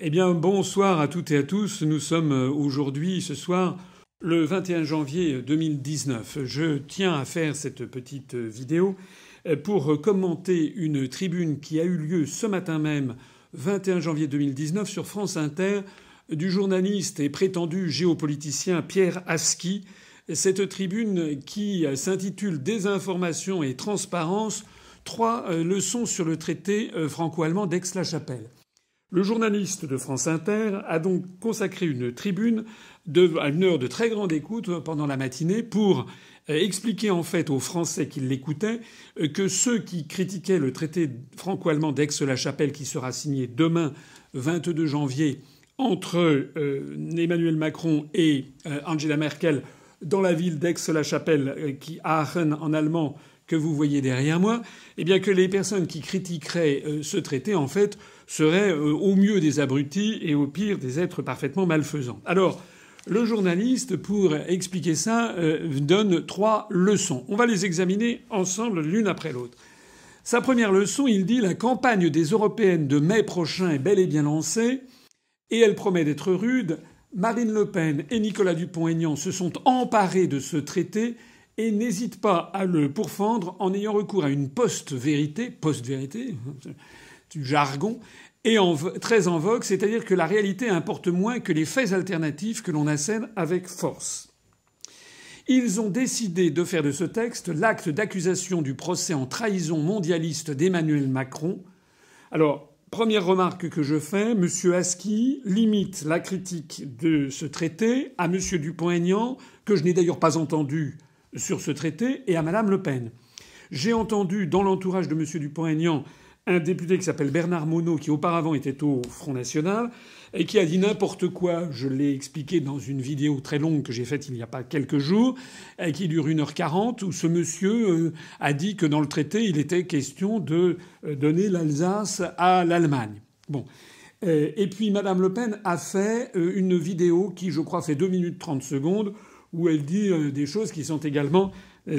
Eh bien, bonsoir à toutes et à tous. Nous sommes euh, aujourd'hui, ce soir, le 21 janvier 2019. Je tiens à faire cette petite vidéo euh, pour commenter une tribune qui a eu lieu ce matin même, 21 janvier 2019, sur France Inter, du journaliste et prétendu géopoliticien Pierre Aski. Cette tribune qui s'intitule Désinformation et transparence, trois euh, leçons sur le traité franco-allemand d'Aix-la-Chapelle. Le journaliste de France Inter a donc consacré une tribune à une heure de très grande écoute pendant la matinée pour euh, expliquer en fait aux Français qui l'écoutaient euh, que ceux qui critiquaient le traité franco-allemand d'Aix-la-Chapelle qui sera signé demain 22 janvier entre euh, Emmanuel Macron et Angela Merkel dans la ville d'Aix-la-Chapelle, qui Aachen en allemand, que vous voyez derrière moi, eh bien que les personnes qui critiqueraient ce traité en fait seraient euh, au mieux des abrutis et au pire des êtres parfaitement malfaisants. Alors, le journaliste, pour expliquer ça, euh, donne trois leçons. On va les examiner ensemble l'une après l'autre. Sa première leçon, il dit la campagne des européennes de mai prochain est bel et bien lancée et elle promet d'être rude. Marine Le Pen et Nicolas Dupont-Aignan se sont emparés de ce traité et n'hésitent pas à le pourfendre en ayant recours à une post-vérité, post-vérité, du jargon, et très en vogue, c'est-à-dire que la réalité importe moins que les faits alternatifs que l'on assène avec force. Ils ont décidé de faire de ce texte l'acte d'accusation du procès en trahison mondialiste d'Emmanuel Macron. Alors, première remarque que je fais, M. Aski limite la critique de ce traité à M. Dupont-Aignan, que je n'ai d'ailleurs pas entendu sur ce traité, et à Mme Le Pen. J'ai entendu dans l'entourage de M. Dupont-Aignan un député qui s'appelle Bernard Monod, qui auparavant était au Front National, et qui a dit n'importe quoi. Je l'ai expliqué dans une vidéo très longue que j'ai faite il n'y a pas quelques jours, qui dure 1h40, où ce monsieur euh, a dit que dans le traité, il était question de euh, donner l'Alsace à l'Allemagne. Bon. Euh, et puis Madame Le Pen a fait une vidéo qui, je crois, fait 2 minutes 30 secondes, où elle dit des choses qui sont également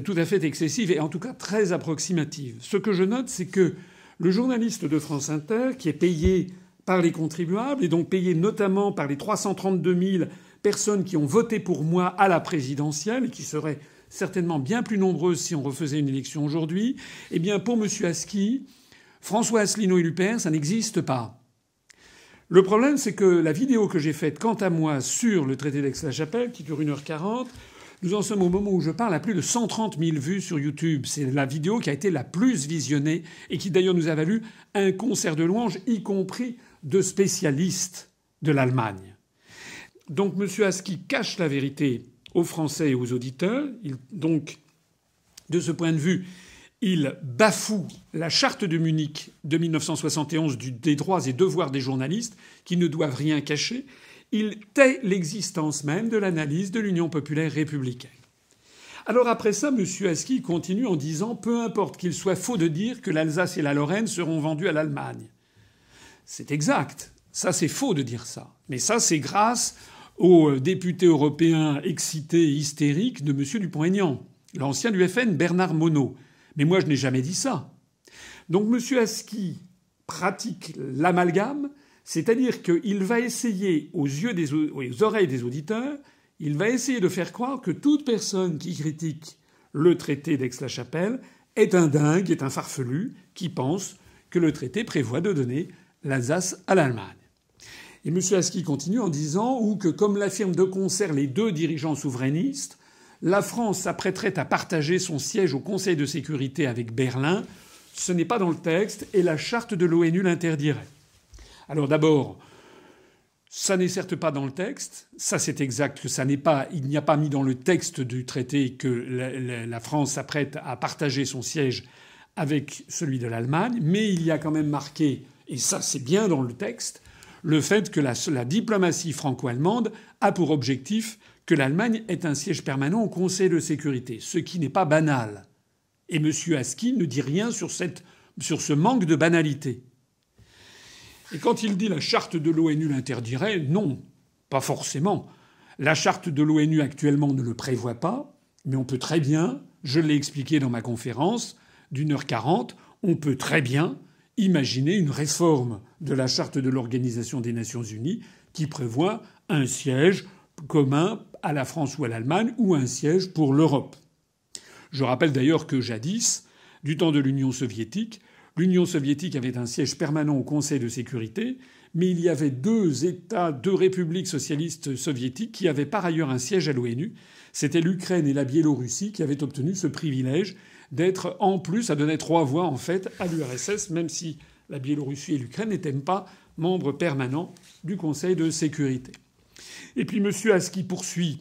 tout à fait excessives et en tout cas très approximatives. Ce que je note, c'est que le journaliste de France Inter, qui est payé par les contribuables et donc payé notamment par les 332 000 personnes qui ont voté pour moi à la présidentielle et qui seraient certainement bien plus nombreuses si on refaisait une élection aujourd'hui, eh bien pour M. Aski, François Asselineau et l'UPR, ça n'existe pas. Le problème, c'est que la vidéo que j'ai faite quant à moi sur le traité d'Aix-la-Chapelle, qui dure 1h40, nous en sommes au moment où je parle à plus de 130 000 vues sur YouTube. C'est la vidéo qui a été la plus visionnée et qui d'ailleurs nous a valu un concert de louanges, y compris de spécialistes de l'Allemagne. Donc M. Aski cache la vérité aux Français et aux auditeurs. donc, de ce point de vue, il bafoue la charte de Munich de 1971 des droits et devoirs des journalistes, qui ne doivent rien cacher il tait l'existence même de l'analyse de l'Union populaire républicaine. Alors après ça, M. Aski continue en disant Peu importe qu'il soit faux de dire que l'Alsace et la Lorraine seront vendues à l'Allemagne. C'est exact. Ça, c'est faux de dire ça. Mais ça, c'est grâce aux députés européens excités et hystériques de M. Dupont-Aignan, l'ancien du FN Bernard Monod. Mais moi, je n'ai jamais dit ça. Donc M. Aski pratique l'amalgame c'est-à-dire qu'il va essayer, aux yeux des, aux oreilles des auditeurs, il va essayer de faire croire que toute personne qui critique le traité d'Aix-la-Chapelle est un dingue, est un farfelu, qui pense que le traité prévoit de donner l'Alsace à l'Allemagne. Et M. Aski continue en disant ou que, comme l'affirment de concert les deux dirigeants souverainistes, la France s'apprêterait à partager son siège au Conseil de sécurité avec Berlin. Ce n'est pas dans le texte et la charte de l'ONU l'interdirait. Alors d'abord, ça n'est certes pas dans le texte. Ça, c'est exact ça n'est pas. Il n'y a pas mis dans le texte du traité que la, France s'apprête à partager son siège avec celui de l'Allemagne, mais il y a quand même marqué, et ça c'est bien dans le texte, le fait que la, diplomatie franco-allemande a pour objectif que l'Allemagne ait un siège permanent au Conseil de sécurité, ce qui n'est pas banal. Et M. Aski ne dit rien sur ce manque de banalité. Et quand il dit la charte de l'ONU l'interdirait, non, pas forcément. La charte de l'ONU actuellement ne le prévoit pas, mais on peut très bien, je l'ai expliqué dans ma conférence d'une heure quarante, on peut très bien imaginer une réforme de la charte de l'Organisation des Nations Unies qui prévoit un siège commun à la France ou à l'Allemagne ou un siège pour l'Europe. Je rappelle d'ailleurs que jadis, du temps de l'Union soviétique, l'Union soviétique avait un siège permanent au Conseil de sécurité, mais il y avait deux États, deux républiques socialistes soviétiques qui avaient par ailleurs un siège à l'ONU. C'était l'Ukraine et la Biélorussie qui avaient obtenu ce privilège d'être en plus à donner trois voix en fait à l'URSS, même si la Biélorussie et l'Ukraine n'étaient pas membres permanents du Conseil de sécurité. Et puis M. Aski poursuit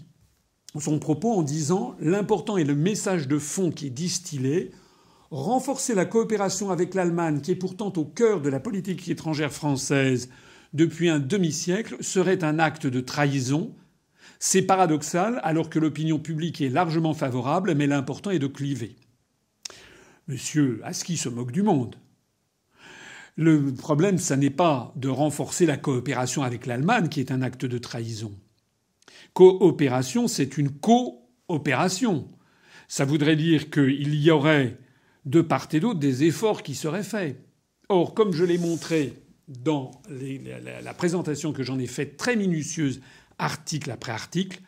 son propos en disant l'important est le message de fond qui est distillé. Renforcer la coopération avec l'Allemagne, qui est pourtant au cœur de la politique étrangère française depuis un demi-siècle, serait un acte de trahison. C'est paradoxal alors que l'opinion publique est largement favorable, mais l'important est de cliver. Monsieur Aski se moque du monde. Le problème, ça n'est pas de renforcer la coopération avec l'Allemagne, qui est un acte de trahison. Coopération, c'est une coopération. Ça voudrait dire qu'il y aurait de part et d'autre des efforts qui seraient faits. Or, comme je l'ai montré dans la, présentation que j'en ai faite très minutieuse, article après article,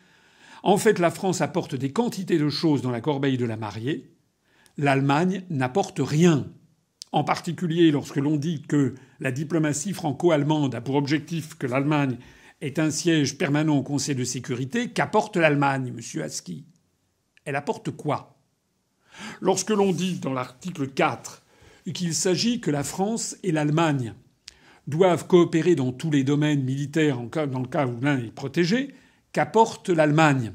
en fait, la France apporte des quantités de choses dans la corbeille de la mariée. L'Allemagne n'apporte rien. En particulier lorsque l'on dit que la diplomatie franco-allemande a pour objectif que l'Allemagne est un siège permanent au Conseil de sécurité, qu'apporte l'Allemagne, monsieur Aski? Elle apporte quoi? Lorsque l'on dit dans l'article 4 qu'il s'agit que la France et l'Allemagne doivent coopérer dans tous les domaines militaires dans le cas où l'un est protégé, qu'apporte l'Allemagne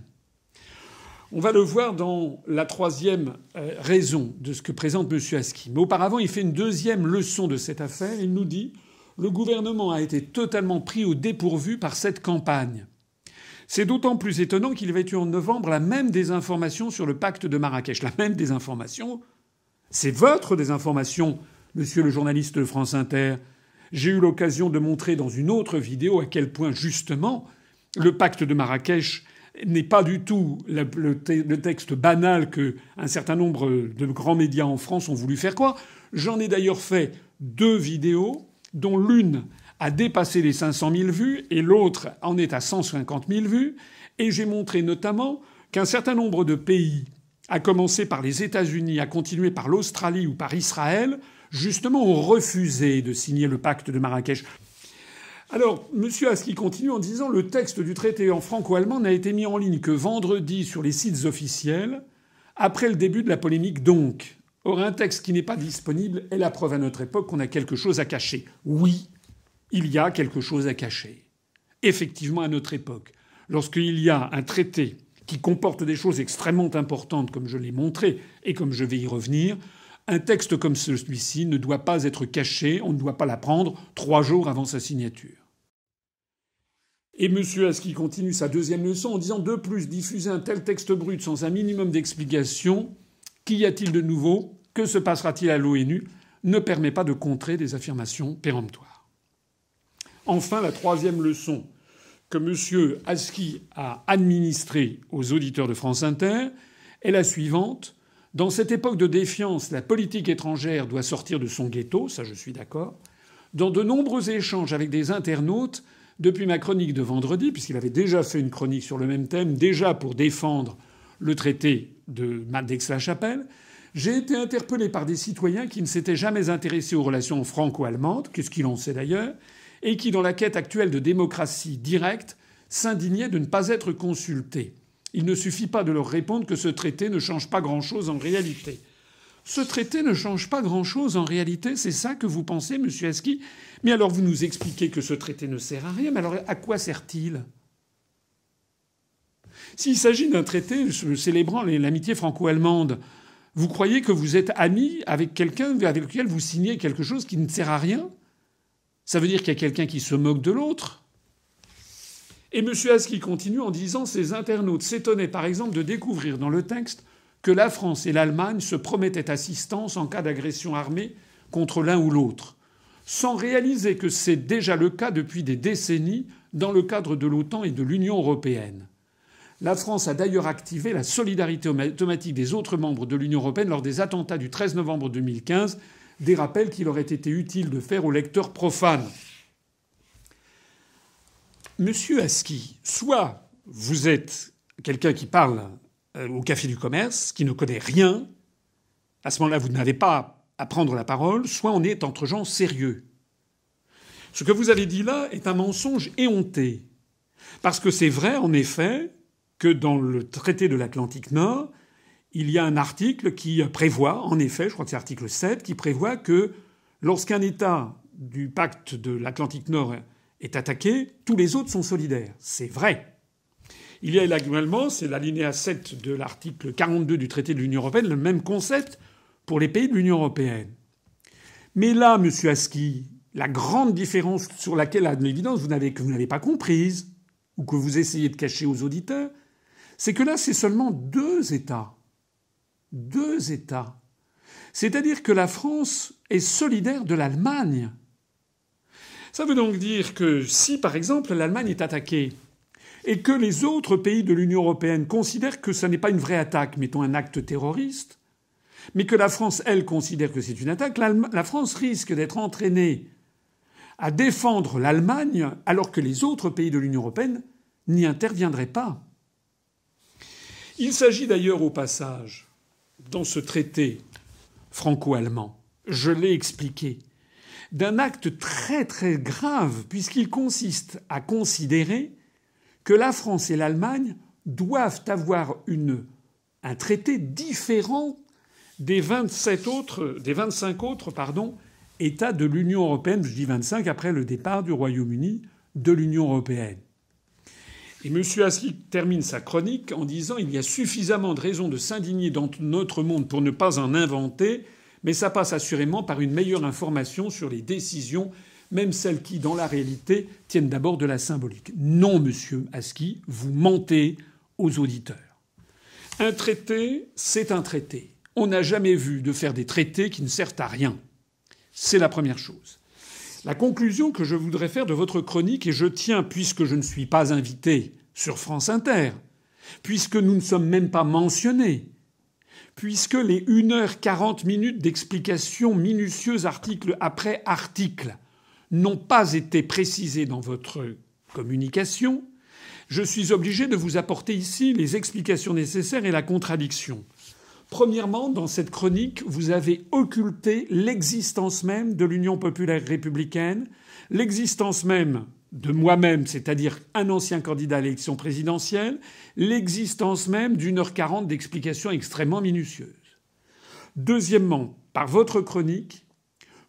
on va le voir dans la troisième euh, raison de ce que présente M. Aski. Mais auparavant, il fait une deuxième leçon de cette affaire. Il nous dit le gouvernement a été totalement pris au dépourvu par cette campagne. C'est d'autant plus étonnant qu'il avait eu en novembre la même désinformation sur le pacte de Marrakech. La même désinformation. C'est votre désinformation, monsieur le journaliste France Inter. J'ai eu l'occasion de montrer dans une autre vidéo à quel point, justement, le pacte de Marrakech n'est pas du tout le, texte banal que un certain nombre de grands médias en France ont voulu faire croire. J'en ai d'ailleurs fait deux vidéos, dont l'une a dépassé les 500 000 vues et l'autre en est à 150 000 vues. Et j'ai montré notamment qu'un certain nombre de pays, à commencer par les États-Unis, à continuer par l'Australie ou par Israël, justement ont refusé de signer le pacte de Marrakech. Alors, M. Aski continue en disant le texte du traité en franco-allemand n'a été mis en ligne que vendredi sur les sites officiels, après le début de la polémique donc. Or, un texte qui n'est pas disponible est la preuve à notre époque qu'on a quelque chose à cacher. Oui, il y a quelque chose à cacher. Effectivement, à notre époque, lorsqu'il y a un traité qui comporte des choses extrêmement importantes, comme je l'ai montré et comme je vais y revenir, un texte comme celui-ci ne doit pas être caché, on ne doit pas l'apprendre trois jours avant sa signature. Et M. Aski continue sa deuxième leçon en disant De plus, diffuser un tel texte brut sans un minimum d'explication, qu'y a-t-il de nouveau? Que se passera-t-il à l'ONU? Ne permet pas de contrer des affirmations péremptoires. Enfin, la troisième leçon que M. Aski a administrée aux auditeurs de France Inter est la suivante. Dans cette époque de défiance, la politique étrangère doit sortir de son ghetto, ça je suis d'accord. Dans de nombreux échanges avec des internautes, depuis ma chronique de vendredi, puisqu'il avait déjà fait une chronique sur le même thème, déjà pour défendre le traité de d'Aix-la-Chapelle, j'ai été interpellé par des citoyens qui ne s'étaient jamais intéressés aux relations franco-allemandes, qu'est-ce qu'il en sait d'ailleurs, et qui, dans la quête actuelle de démocratie directe, s'indignaient de ne pas être consultés. Il ne suffit pas de leur répondre que ce traité ne change pas grand-chose en réalité. Ce traité ne change pas grand-chose en réalité, c'est ça que vous pensez, monsieur Aski? Mais alors vous nous expliquez que ce traité ne sert à rien, mais alors à quoi sert-il? S'il s'agit d'un traité célébrant l'amitié franco-allemande, vous croyez que vous êtes ami avec quelqu'un avec lequel vous signez quelque chose qui ne sert à rien? Ça veut dire qu'il y a quelqu'un qui se moque de l'autre Et M. Aski continue en disant ces internautes s'étonnaient par exemple de découvrir dans le texte que la France et l'Allemagne se promettaient assistance en cas d'agression armée contre l'un ou l'autre, sans réaliser que c'est déjà le cas depuis des décennies dans le cadre de l'OTAN et de l'Union européenne. La France a d'ailleurs activé la solidarité automatique des autres membres de l'Union européenne lors des attentats du 13 novembre 2015 des rappels qu'il aurait été utile de faire aux lecteurs profanes. Monsieur Aski, soit vous êtes quelqu'un qui parle euh, au café du commerce, qui ne connaît rien, à ce moment-là, vous n'avez pas à prendre la parole, soit on est entre gens sérieux. Ce que vous avez dit là est un mensonge éhonté. Parce que c'est vrai, en effet, que dans le traité de l'Atlantique Nord, il y a un article qui prévoit, en effet, je crois que c'est l'article 7, qui prévoit que lorsqu'un État du pacte de l'Atlantique Nord est attaqué, tous les autres sont solidaires. C'est vrai. Il y a également, c'est l'alinéa 7 de l'article 42 du traité de l'Union européenne, le même concept pour les pays de l'Union européenne. Mais là, monsieur Aski, la grande différence sur laquelle, à l'évidence, vous n'avez, que vous n'avez pas comprise, ou que vous essayez de cacher aux auditeurs, c'est que là, c'est seulement deux États. Deux États. C'est-à-dire que la France est solidaire de l'Allemagne. Ça veut donc dire que si, par exemple, l'Allemagne est attaquée et que les autres pays de l'Union européenne considèrent que ce n'est pas une vraie attaque, mettons un acte terroriste, mais que la France, elle, considère que c'est une attaque, la France risque d'être entraînée à défendre l'Allemagne alors que les autres pays de l'Union européenne n'y interviendraient pas. Il s'agit d'ailleurs au passage, dans ce traité franco-allemand, je l'ai expliqué, d'un acte très très grave puisqu'il consiste à considérer que la France et l'Allemagne doivent avoir une, un traité différent des 27 autres, des 25 autres, États de l'Union européenne. Je dis 25 après le départ du Royaume-Uni de l'Union européenne. Et M. Aski termine sa chronique en disant Il y a suffisamment de raisons de s'indigner dans notre monde pour ne pas en inventer, mais ça passe assurément par une meilleure information sur les décisions même celles qui, dans la réalité, tiennent d'abord de la symbolique. Non, monsieur Aski, vous mentez aux auditeurs. Un traité, c'est un traité. On n'a jamais vu de faire des traités qui ne servent à rien. C'est la première chose. La conclusion que je voudrais faire de votre chronique, et je tiens, puisque je ne suis pas invité sur France Inter, puisque nous ne sommes même pas mentionnés, puisque les 1h40 minutes d'explication minutieuse article après article n'ont pas été précisés dans votre communication, je suis obligé de vous apporter ici les explications nécessaires et la contradiction. Premièrement, dans cette chronique, vous avez occulté l'existence même de l'Union populaire républicaine, l'existence même de moi-même, c'est-à-dire un ancien candidat à l'élection présidentielle, l'existence même d'une heure quarante d'explications extrêmement minutieuses. Deuxièmement, par votre chronique,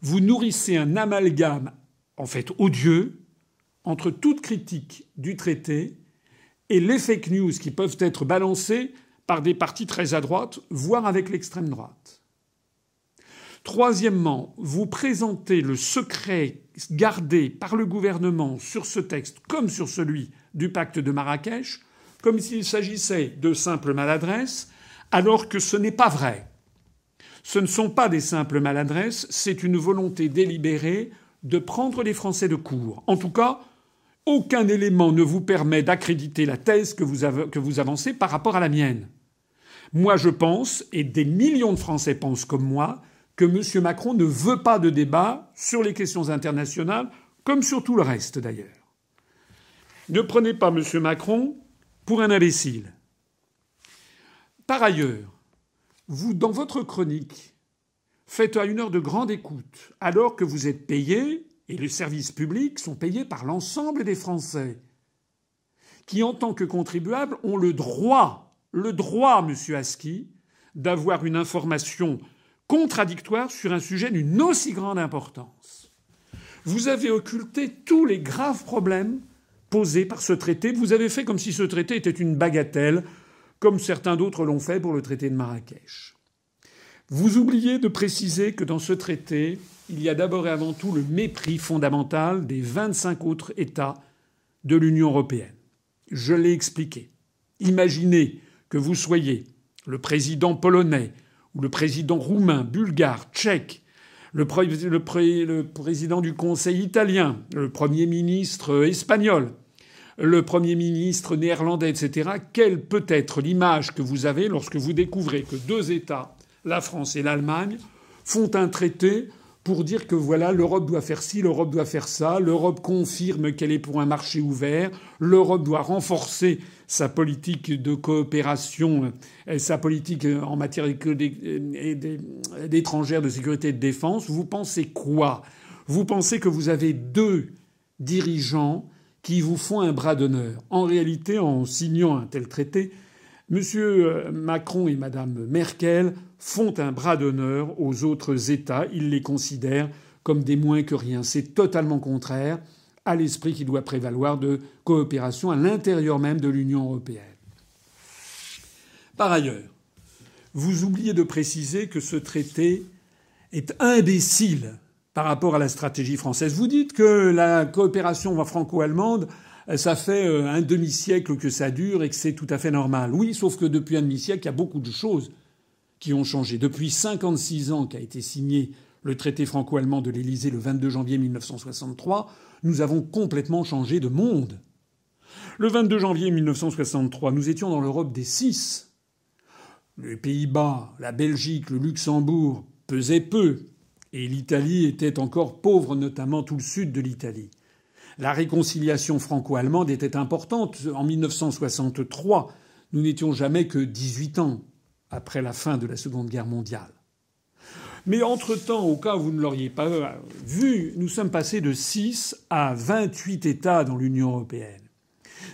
vous nourrissez un amalgame en fait odieux entre toute critique du traité et les fake news qui peuvent être balancées par des partis très à droite, voire avec l'extrême droite. Troisièmement, vous présentez le secret gardé par le gouvernement sur ce texte comme sur celui du pacte de Marrakech comme s'il s'agissait de simples maladresses, alors que ce n'est pas vrai. Ce ne sont pas des simples maladresses, c'est une volonté délibérée de prendre les Français de court. En tout cas, aucun élément ne vous permet d'accréditer la thèse que vous, avancez par rapport à la mienne. Moi, je pense, et des millions de Français pensent comme moi, que M. Macron ne veut pas de débat sur les questions internationales, comme sur tout le reste d'ailleurs. Ne prenez pas M. Macron pour un imbécile. Par ailleurs, vous, dans votre chronique, Faites à une heure de grande écoute, alors que vous êtes payé, et les services publics sont payés par l'ensemble des Français, qui, en tant que contribuables, ont le droit, le droit, monsieur Aski, d'avoir une information contradictoire sur un sujet d'une aussi grande importance. Vous avez occulté tous les graves problèmes posés par ce traité. Vous avez fait comme si ce traité était une bagatelle, comme certains d'autres l'ont fait pour le traité de Marrakech. Vous oubliez de préciser que dans ce traité, il y a d'abord et avant tout le mépris fondamental des 25 autres États de l'Union européenne. Je l'ai expliqué. Imaginez que vous soyez le président polonais ou le président roumain, bulgare, tchèque, le, président du Conseil italien, le Premier ministre espagnol, le Premier ministre néerlandais, etc. Quelle peut être l'image que vous avez lorsque vous découvrez que deux États la France et l'Allemagne font un traité pour dire que voilà, l'Europe doit faire ci, l'Europe doit faire ça, l'Europe confirme qu'elle est pour un marché ouvert, l'Europe doit renforcer sa politique de coopération, et sa politique en matière d'étrangère, de sécurité et de défense. Vous pensez quoi? Vous pensez que vous avez deux dirigeants qui vous font un bras d'honneur. En réalité, en signant un tel traité, M. Macron et Mme Merkel font un bras d'honneur aux autres États. Ils les considèrent comme des moins que rien. C'est totalement contraire à l'esprit qui doit prévaloir de coopération à l'intérieur même de l'Union européenne. Par ailleurs, vous oubliez de préciser que ce traité est imbécile par rapport à la stratégie française. Vous dites que la coopération franco-allemande, ça fait euh, un demi-siècle que ça dure et que c'est tout à fait normal. Oui, sauf que depuis un demi-siècle, il y a beaucoup de choses qui ont changé. Depuis 56 ans qu'a été signé le traité franco-allemand de l'Élysée le 22 janvier 1963, nous avons complètement changé de monde. Le 22 janvier 1963, nous étions dans l'Europe des six. Les Pays-Bas, la Belgique, le Luxembourg pesaient peu et l'Italie était encore pauvre, notamment tout le sud de l'Italie. La réconciliation franco-allemande était importante. En 1963, nous n'étions jamais que 18 ans après la fin de la Seconde Guerre mondiale. Mais entre-temps, au cas où vous ne l'auriez pas vu, nous sommes passés de 6 à 28 États dans l'Union européenne.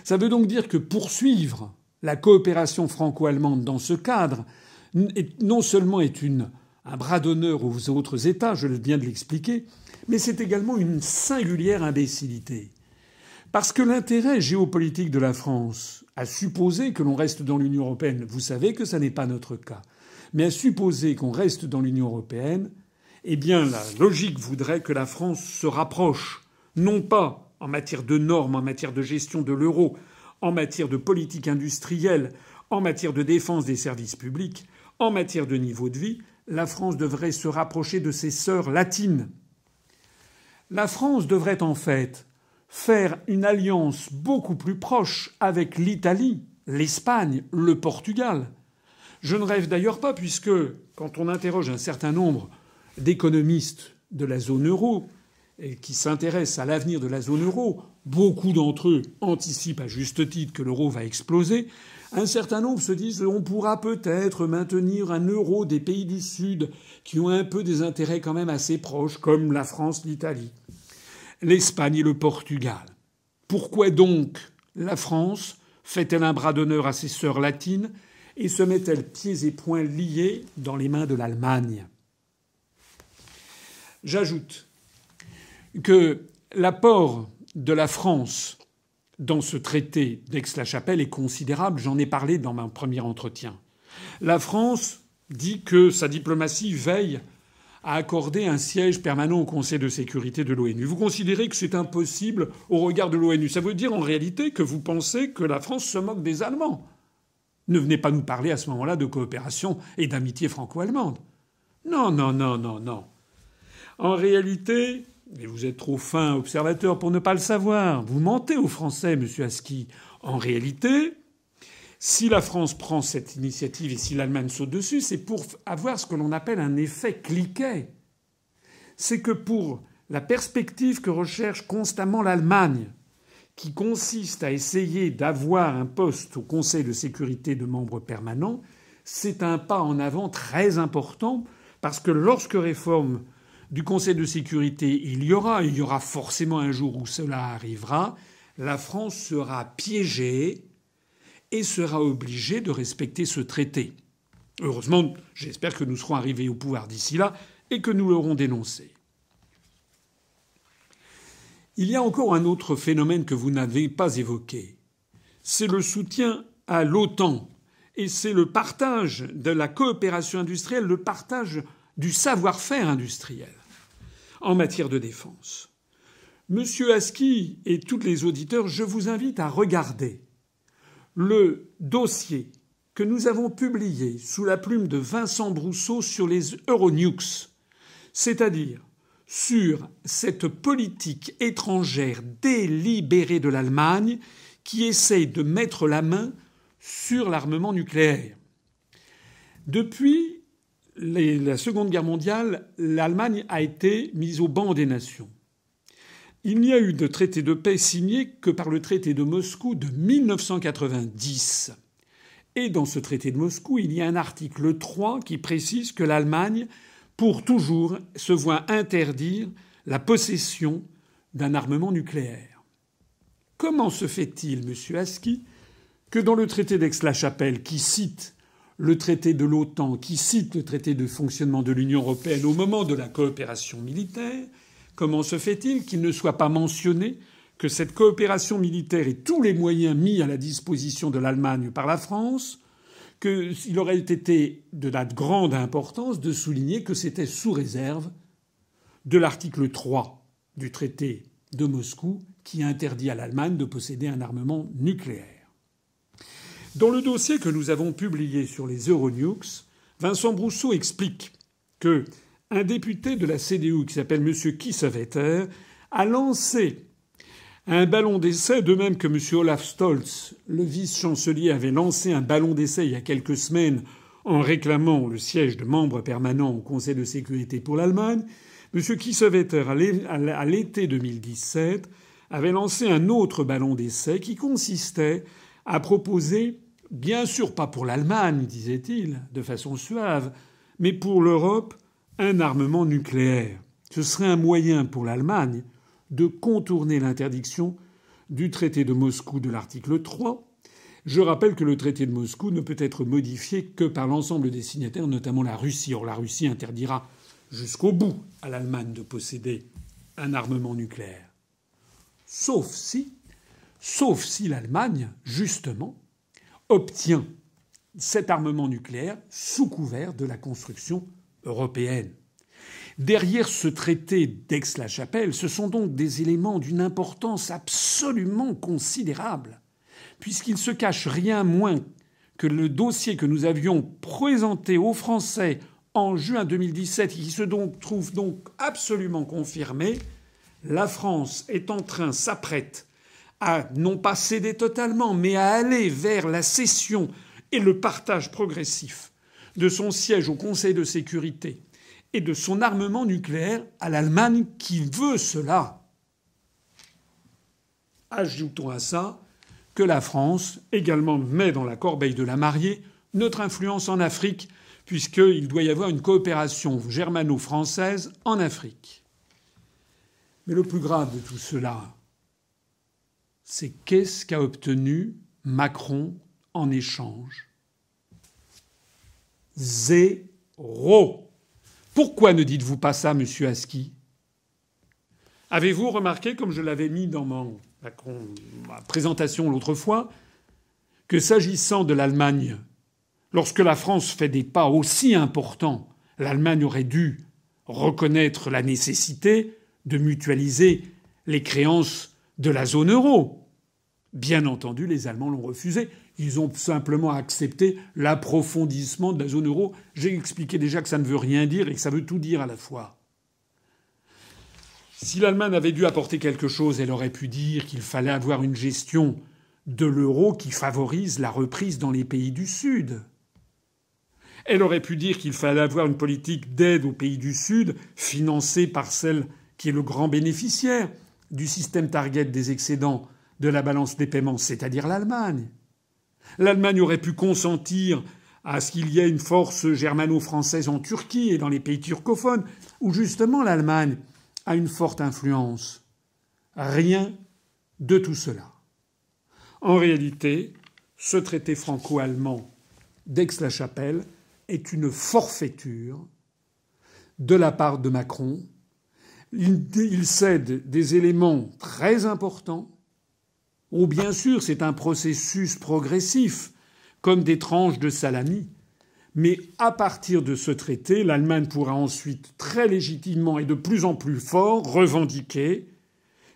Ça veut donc dire que poursuivre la coopération franco-allemande dans ce cadre non seulement est un bras d'honneur aux autres États, je viens de l'expliquer, mais c'est également une singulière imbécilité. Parce que l'intérêt géopolitique de la France, à supposer que l'on reste dans l'Union européenne, vous savez que ça n'est pas notre cas, mais à supposer qu'on reste dans l'Union européenne, eh bien la logique voudrait que la France se rapproche, non pas en matière de normes, en matière de gestion de l'euro, en matière de politique industrielle, en matière de défense des services publics, en matière de niveau de vie, la France devrait se rapprocher de ses sœurs latines. La France devrait en fait faire une alliance beaucoup plus proche avec l'Italie, l'Espagne, le Portugal. Je ne rêve d'ailleurs pas puisque quand on interroge un certain nombre d'économistes de la zone euro et qui s'intéressent à l'avenir de la zone euro, beaucoup d'entre eux anticipent à juste titre que l'euro va exploser un certain nombre se disent on pourra peut-être maintenir un euro des pays du Sud qui ont un peu des intérêts quand même assez proches, comme la France, l'Italie, l'Espagne et le Portugal. Pourquoi donc la France fait-elle un bras d'honneur à ses sœurs latines et se met-elle pieds et poings liés dans les mains de l'Allemagne? J'ajoute que l'apport de la France dans ce traité d'Aix-la-Chapelle est considérable. J'en ai parlé dans mon premier entretien. La France dit que sa diplomatie veille à accorder un siège permanent au Conseil de sécurité de l'ONU. Vous considérez que c'est impossible au regard de l'ONU. Ça veut dire en réalité que vous pensez que la France se moque des Allemands. Ne venez pas nous parler à ce moment-là de coopération et d'amitié franco-allemande. Non, non, non, non, non. En réalité, mais vous êtes trop fin observateur pour ne pas le savoir. Vous mentez aux Français, monsieur Aski. En réalité, si la France prend cette initiative et si l'Allemagne saute dessus, c'est pour avoir ce que l'on appelle un effet cliquet. C'est que pour la perspective que recherche constamment l'Allemagne, qui consiste à essayer d'avoir un poste au Conseil de sécurité de membres permanents, c'est un pas en avant très important parce que lorsque réforme du Conseil de sécurité il y aura, il y aura forcément un jour où cela arrivera, la France sera piégée et sera obligée de respecter ce traité. Heureusement, j'espère que nous serons arrivés au pouvoir d'ici là et que nous l'aurons dénoncé. Il y a encore un autre phénomène que vous n'avez pas évoqué. C'est le soutien à l'OTAN et c'est le partage de la coopération industrielle, le partage du savoir-faire industriel en matière de défense. Monsieur Aski et tous les auditeurs, je vous invite à regarder le dossier que nous avons publié sous la plume de Vincent Brousseau sur les Euronukes, c'est-à-dire sur cette politique étrangère délibérée de l'Allemagne qui essaye de mettre la main sur l'armement nucléaire. Depuis la Seconde Guerre mondiale, l'Allemagne a été mise au banc des nations. Il n'y a eu de traité de paix signé que par le traité de Moscou de 1990. Et dans ce traité de Moscou, il y a un article 3 qui précise que l'Allemagne, pour toujours, se voit interdire la possession d'un armement nucléaire. Comment se fait-il, monsieur Aski, que dans le traité d'Aix-la-Chapelle, qui cite le traité de l'OTAN, qui cite le traité de fonctionnement de l'Union européenne au moment de la coopération militaire, comment se fait-il qu'il ne soit pas mentionné que cette coopération militaire et tous les moyens mis à la disposition de l'Allemagne par la France, qu'il aurait été de la grande importance de souligner que c'était sous réserve de l'article 3 du traité de Moscou qui interdit à l'Allemagne de posséder un armement nucléaire. Dans le dossier que nous avons publié sur les Euronukes, Vincent Brousseau explique que un député de la CDU qui s'appelle M. Kiesewetter a lancé un ballon d'essai, de même que M. Olaf Stolz, le vice-chancelier, avait lancé un ballon d'essai il y a quelques semaines en réclamant le siège de membre permanent au Conseil de sécurité pour l'Allemagne. M. Kiesewetter, à l'été 2017, avait lancé un autre ballon d'essai qui consistait a proposé, bien sûr pas pour l'Allemagne, disait-il, de façon suave, mais pour l'Europe, un armement nucléaire. Ce serait un moyen pour l'Allemagne de contourner l'interdiction du traité de Moscou de l'article 3. Je rappelle que le traité de Moscou ne peut être modifié que par l'ensemble des signataires, notamment la Russie. Or, la Russie interdira jusqu'au bout à l'Allemagne de posséder un armement nucléaire. Sauf si sauf si l'Allemagne, justement, obtient cet armement nucléaire sous couvert de la construction européenne. Derrière ce traité d'Aix-la-Chapelle, ce sont donc des éléments d'une importance absolument considérable, puisqu'il se cache rien moins que le dossier que nous avions présenté aux Français en juin 2017 et qui se trouve donc absolument confirmé, la France est en train, s'apprête à non pas céder totalement, mais à aller vers la cession et le partage progressif de son siège au Conseil de sécurité et de son armement nucléaire à l'Allemagne qui veut cela. Ajoutons à ça que la France également met dans la corbeille de la mariée notre influence en Afrique, puisqu'il doit y avoir une coopération germano-française en Afrique. Mais le plus grave de tout cela, c'est qu'est-ce qu'a obtenu Macron en échange? Zéro. Pourquoi ne dites-vous pas ça, monsieur Aski? Avez-vous remarqué, comme je l'avais mis dans ma présentation l'autre fois, que s'agissant de l'Allemagne, lorsque la France fait des pas aussi importants, l'Allemagne aurait dû reconnaître la nécessité de mutualiser les créances de la zone euro? Bien entendu, les Allemands l'ont refusé. Ils ont simplement accepté l'approfondissement de la zone euro. J'ai expliqué déjà que ça ne veut rien dire et que ça veut tout dire à la fois. Si l'Allemagne avait dû apporter quelque chose, elle aurait pu dire qu'il fallait avoir une gestion de l'euro qui favorise la reprise dans les pays du Sud. Elle aurait pu dire qu'il fallait avoir une politique d'aide aux pays du Sud financée par celle qui est le grand bénéficiaire du système target des excédents de la balance des paiements, c'est-à-dire l'Allemagne. L'Allemagne aurait pu consentir à ce qu'il y ait une force germano-française en Turquie et dans les pays turcophones, où justement l'Allemagne a une forte influence. Rien de tout cela. En réalité, ce traité franco-allemand d'Aix-la-Chapelle est une forfaiture de la part de Macron. Il, cède des éléments très importants ou bien sûr, c'est un processus progressif, comme des tranches de salami. Mais à partir de ce traité, l'Allemagne pourra ensuite très légitimement et de plus en plus fort revendiquer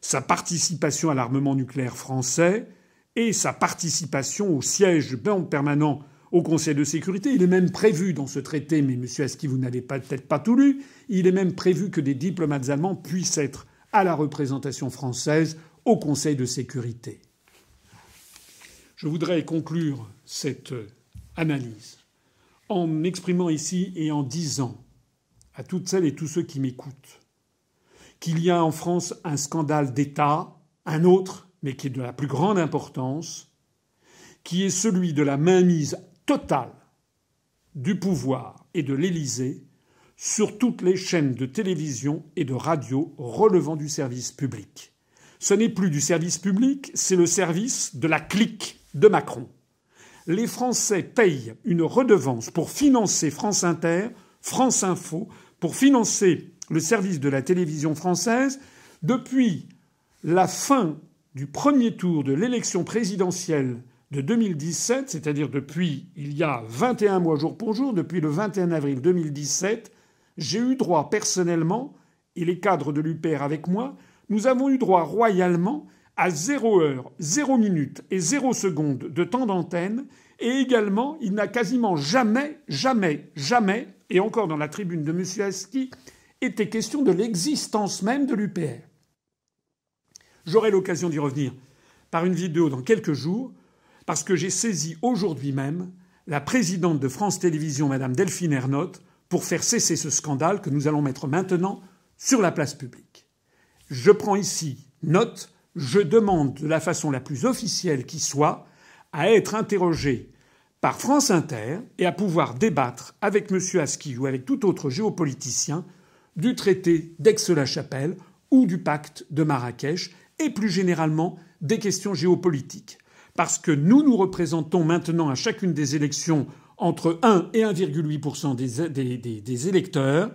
sa participation à l'armement nucléaire français et sa participation au siège permanent au Conseil de sécurité. Il est même prévu dans ce traité, mais monsieur Aski, vous n'avez peut-être pas tout lu, il est même prévu que des diplomates allemands puissent être à la représentation française au Conseil de sécurité. Je voudrais conclure cette analyse en m'exprimant ici et en disant à toutes celles et tous ceux qui m'écoutent qu'il y a en France un scandale d'État, un autre, mais qui est de la plus grande importance, qui est celui de la mainmise totale du pouvoir et de l'Élysée sur toutes les chaînes de télévision et de radio relevant du service public. Ce n'est plus du service public, c'est le service de la clique de Macron. Les Français payent une redevance pour financer France Inter, France Info, pour financer le service de la télévision française depuis la fin du premier tour de l'élection présidentielle de 2017, c'est-à-dire depuis il y a 21 mois jour pour jour, depuis le 21 avril 2017, j'ai eu droit personnellement, et les cadres de l'UPR avec moi, nous avons eu droit royalement à 0 heure, 0 minute et 0 seconde de temps d'antenne, et également, il n'a quasiment jamais, jamais, jamais, et encore dans la tribune de M. Aski, été question de l'existence même de l'UPR. J'aurai l'occasion d'y revenir par une vidéo dans quelques jours, parce que j'ai saisi aujourd'hui même la présidente de France Télévisions, Mme Delphine Ernotte, pour faire cesser ce scandale que nous allons mettre maintenant sur la place publique. Je prends ici note, je demande de la façon la plus officielle qui soit à être interrogé par France Inter et à pouvoir débattre avec M. Aski ou avec tout autre géopoliticien du traité d'Aix-la-Chapelle ou du pacte de Marrakech et plus généralement des questions géopolitiques. Parce que nous nous représentons maintenant à chacune des élections entre 1 et 1,8% des, des, électeurs,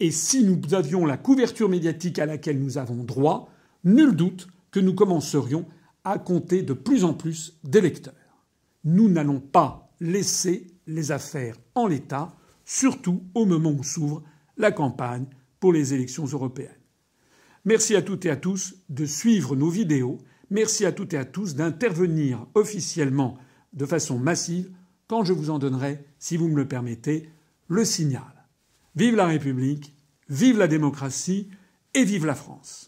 et si nous avions la couverture médiatique à laquelle nous avons droit, nul doute que nous commencerions à compter de plus en plus d'électeurs. Nous n'allons pas laisser les affaires en l'état, surtout au moment où s'ouvre la campagne pour les élections européennes. Merci à toutes et à tous de suivre nos vidéos. Merci à toutes et à tous d'intervenir officiellement de façon massive quand je vous en donnerai, si vous me le permettez, le signal. Vive la République, vive la démocratie et vive la France.